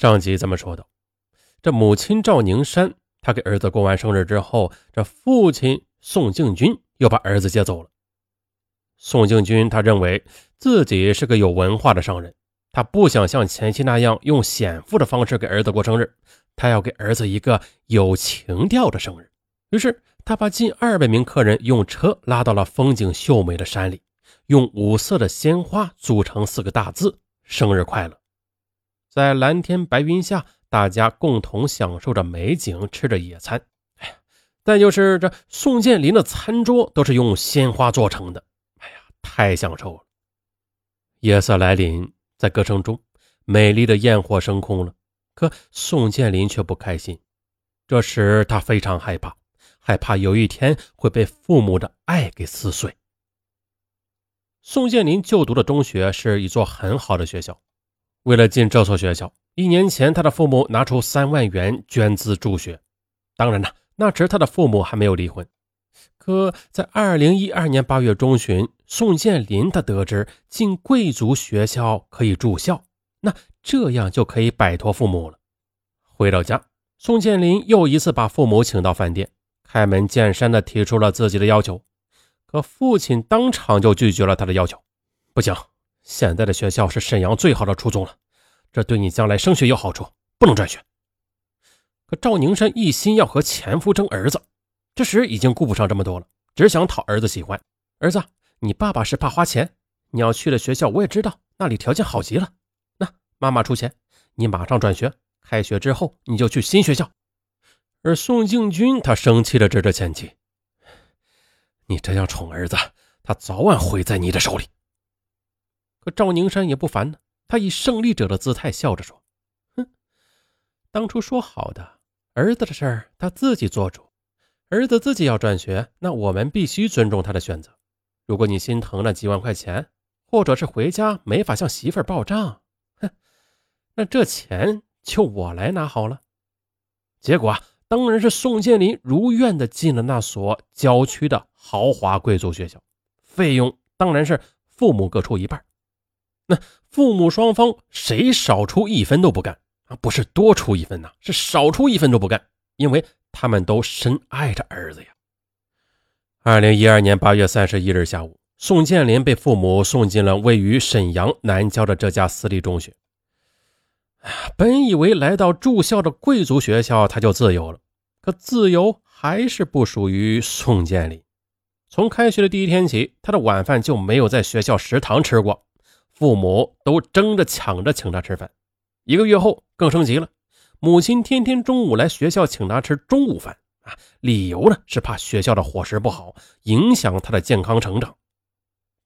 上集咱们说到，这母亲赵宁山，她给儿子过完生日之后，这父亲宋敬军又把儿子接走了。宋敬军他认为自己是个有文化的商人，他不想像前妻那样用显富的方式给儿子过生日，他要给儿子一个有情调的生日。于是他把近二百名客人用车拉到了风景秀美的山里。用五色的鲜花组成四个大字“生日快乐”。在蓝天白云下，大家共同享受着美景，吃着野餐。哎呀，再就是这宋建林的餐桌都是用鲜花做成的。哎呀，太享受了。夜色来临，在歌声中，美丽的焰火升空了。可宋建林却不开心。这时他非常害怕，害怕有一天会被父母的爱给撕碎。宋建林就读的中学是一座很好的学校。为了进这所学校，一年前他的父母拿出三万元捐资助学。当然了，那时他的父母还没有离婚。可在二零一二年八月中旬，宋建林他得知进贵族学校可以住校，那这样就可以摆脱父母了。回到家，宋建林又一次把父母请到饭店，开门见山地提出了自己的要求。可父亲当场就拒绝了他的要求，不行，现在的学校是沈阳最好的初中了，这对你将来升学有好处，不能转学。可赵宁山一心要和前夫争儿子，这时已经顾不上这么多了，只想讨儿子喜欢。儿子，你爸爸是怕花钱，你要去的学校我也知道，那里条件好极了。那妈妈出钱，你马上转学，开学之后你就去新学校。而宋敬军他生气的指着前妻。你这样宠儿子，他早晚毁在你的手里。可赵宁山也不烦呢，他以胜利者的姿态笑着说：“哼，当初说好的，儿子的事儿他自己做主，儿子自己要转学，那我们必须尊重他的选择。如果你心疼那几万块钱，或者是回家没法向媳妇儿报账，哼，那这钱就我来拿好了。”结果。当然是宋建林如愿的进了那所郊区的豪华贵族学校，费用当然是父母各出一半。那父母双方谁少出一分都不干啊，不是多出一分呐，是少出一分都不干，因为他们都深爱着儿子呀。二零一二年八月三十一日下午，宋建林被父母送进了位于沈阳南郊的这家私立中学。本以为来到住校的贵族学校他就自由了，可自由还是不属于宋建林。从开学的第一天起，他的晚饭就没有在学校食堂吃过，父母都争着抢着请他吃饭。一个月后更升级了，母亲天天中午来学校请他吃中午饭啊，理由呢是怕学校的伙食不好，影响他的健康成长。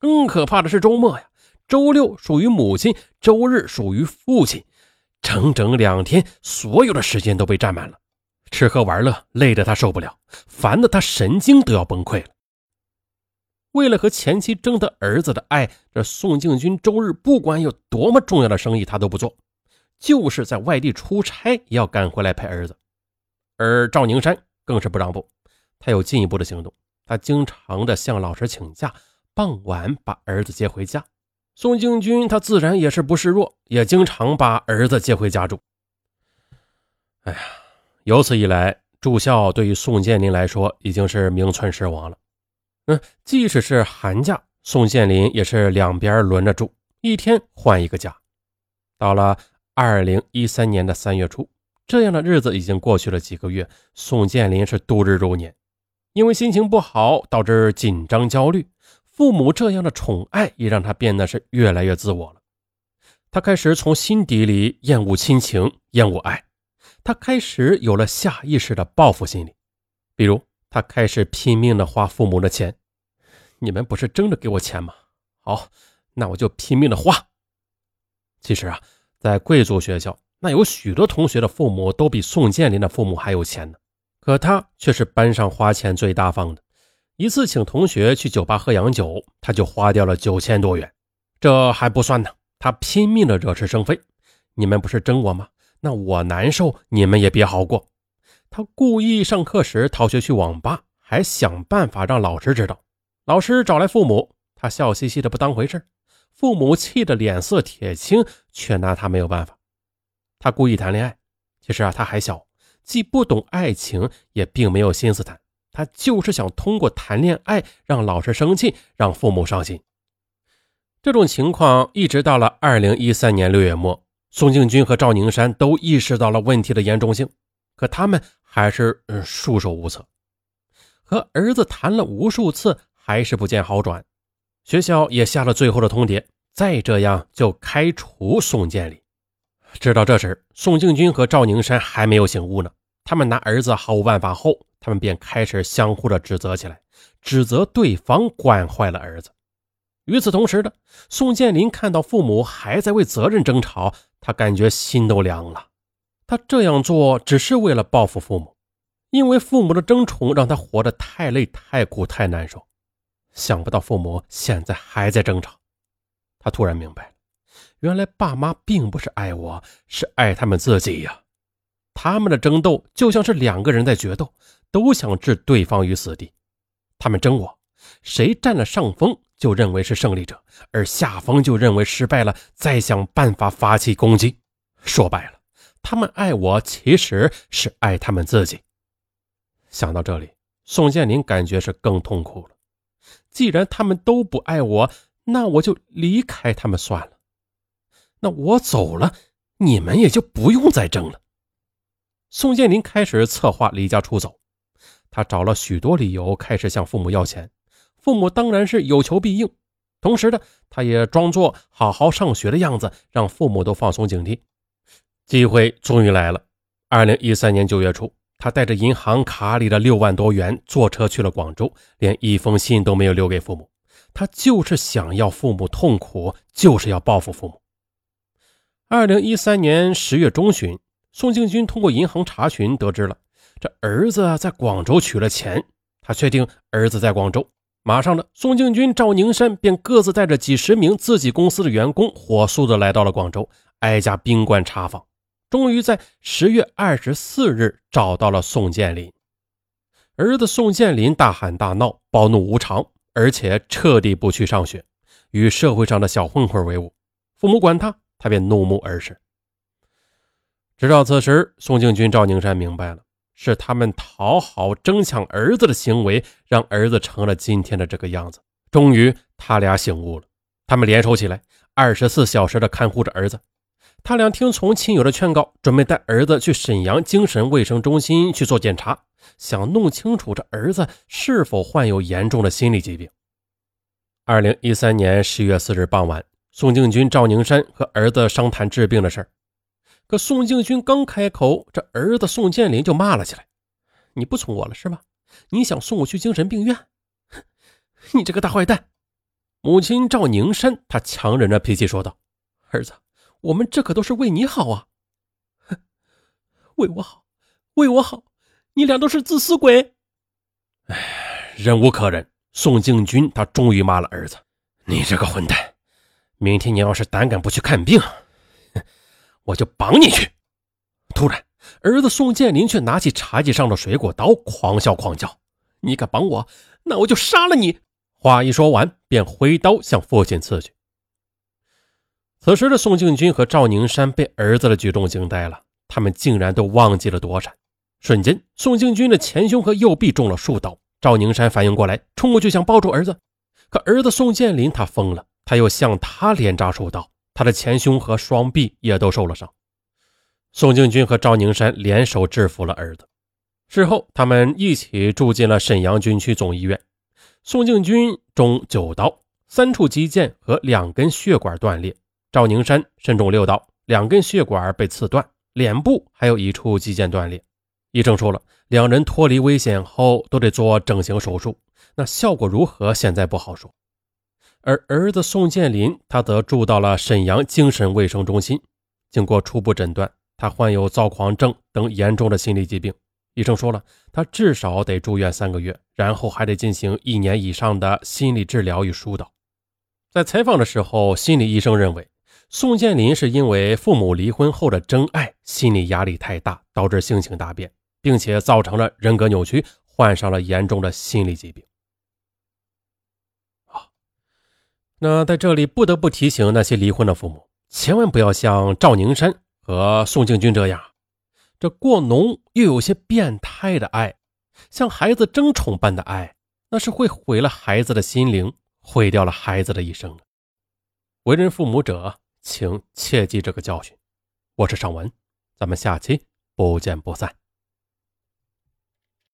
更可怕的是周末呀，周六属于母亲，周日属于父亲。整整两天，所有的时间都被占满了，吃喝玩乐累得他受不了，烦得他神经都要崩溃了。为了和前妻争得儿子的爱，这宋敬军周日不管有多么重要的生意他都不做，就是在外地出差也要赶回来陪儿子。而赵宁山更是不让步，他有进一步的行动，他经常的向老师请假，傍晚把儿子接回家。宋敬军他自然也是不示弱，也经常把儿子接回家住。哎呀，由此一来，住校对于宋建林来说已经是名存实亡了。嗯，即使是寒假，宋建林也是两边轮着住，一天换一个家。到了二零一三年的三月初，这样的日子已经过去了几个月，宋建林是度日如年，因为心情不好导致紧张焦虑。父母这样的宠爱也让他变得是越来越自我了。他开始从心底里厌恶亲情，厌恶爱。他开始有了下意识的报复心理，比如他开始拼命的花父母的钱。你们不是争着给我钱吗？好，那我就拼命的花。其实啊，在贵族学校，那有许多同学的父母都比宋建林的父母还有钱呢，可他却是班上花钱最大方的。一次请同学去酒吧喝洋酒，他就花掉了九千多元。这还不算呢，他拼命的惹是生非。你们不是争我吗？那我难受，你们也别好过。他故意上课时逃学去网吧，还想办法让老师知道。老师找来父母，他笑嘻嘻的不当回事。父母气得脸色铁青，却拿他没有办法。他故意谈恋爱。其实啊，他还小，既不懂爱情，也并没有心思谈。他就是想通过谈恋爱让老师生气，让父母伤心。这种情况一直到了二零一三年六月末，宋庆军和赵宁山都意识到了问题的严重性，可他们还是束手无策。和儿子谈了无数次，还是不见好转。学校也下了最后的通牒，再这样就开除宋建林。直到这时，宋庆军和赵宁山还没有醒悟呢。他们拿儿子毫无办法后，他们便开始相互的指责起来，指责对方惯坏了儿子。与此同时的，宋建林看到父母还在为责任争吵，他感觉心都凉了。他这样做只是为了报复父母，因为父母的争宠让他活得太累、太苦、太难受。想不到父母现在还在争吵，他突然明白了，原来爸妈并不是爱我，是爱他们自己呀。他们的争斗就像是两个人在决斗，都想置对方于死地。他们争我，谁占了上风就认为是胜利者，而下风就认为失败了，再想办法发起攻击。说白了，他们爱我其实是爱他们自己。想到这里，宋建林感觉是更痛苦了。既然他们都不爱我，那我就离开他们算了。那我走了，你们也就不用再争了。宋建林开始策划离家出走，他找了许多理由，开始向父母要钱。父母当然是有求必应，同时呢，他也装作好好上学的样子，让父母都放松警惕。机会终于来了。二零一三年九月初，他带着银行卡里的六万多元，坐车去了广州，连一封信都没有留给父母。他就是想要父母痛苦，就是要报复父母。二零一三年十月中旬。宋庆军通过银行查询得知了，这儿子在广州取了钱。他确定儿子在广州，马上呢，宋庆军、赵宁山便各自带着几十名自己公司的员工，火速的来到了广州，挨家宾馆查访。终于在十月二十四日找到了宋建林。儿子宋建林大喊大闹，暴怒无常，而且彻底不去上学，与社会上的小混混为伍。父母管他，他便怒目而视。直到此时，宋庆军、赵宁山明白了，是他们讨好、争抢儿子的行为，让儿子成了今天的这个样子。终于，他俩醒悟了，他们联手起来，二十四小时的看护着儿子。他俩听从亲友的劝告，准备带儿子去沈阳精神卫生中心去做检查，想弄清楚这儿子是否患有严重的心理疾病。二零一三年十月四日傍晚，宋庆军、赵宁山和儿子商谈治病的事儿。可宋敬军刚开口，这儿子宋建林就骂了起来：“你不从我了是吧？你想送我去精神病院？哼你这个大坏蛋！”母亲赵宁山，她强忍着脾气说道：“儿子，我们这可都是为你好啊！哼为我好，为我好，你俩都是自私鬼！”哎，忍无可忍，宋敬军他终于骂了儿子：“你这个混蛋！明天你要是胆敢不去看病！”我就绑你去！突然，儿子宋建林却拿起茶几上的水果刀，狂笑狂叫：“你敢绑我，那我就杀了你！”话一说完，便挥刀向父亲刺去。此时的宋庆军和赵宁山被儿子的举动惊呆了，他们竟然都忘记了躲闪。瞬间，宋庆军的前胸和右臂中了数刀。赵宁山反应过来，冲过去想抱住儿子，可儿子宋建林他疯了，他又向他连扎数刀。他的前胸和双臂也都受了伤。宋敬军和赵宁山联手制服了儿子。事后，他们一起住进了沈阳军区总医院。宋敬军中九刀，三处肌腱和两根血管断裂；赵宁山身中六刀，两根血管被刺断，脸部还有一处肌腱断裂。医生说了，两人脱离危险后都得做整形手术，那效果如何，现在不好说。而儿子宋建林，他则住到了沈阳精神卫生中心。经过初步诊断，他患有躁狂症等严重的心理疾病。医生说了，他至少得住院三个月，然后还得进行一年以上的心理治疗与疏导。在采访的时候，心理医生认为，宋建林是因为父母离婚后的真爱心理压力太大导致性情大变并且造成了人格扭曲患上了严重的心理疾病。那在这里不得不提醒那些离婚的父母千万不要像赵宁山和宋庆军这样这过浓又有些变态的爱像孩子争宠般的爱那是会毁了孩子的心灵毁掉了孩子的一生为人父母者请切记这个教训。我是尚文咱们下期不见不散。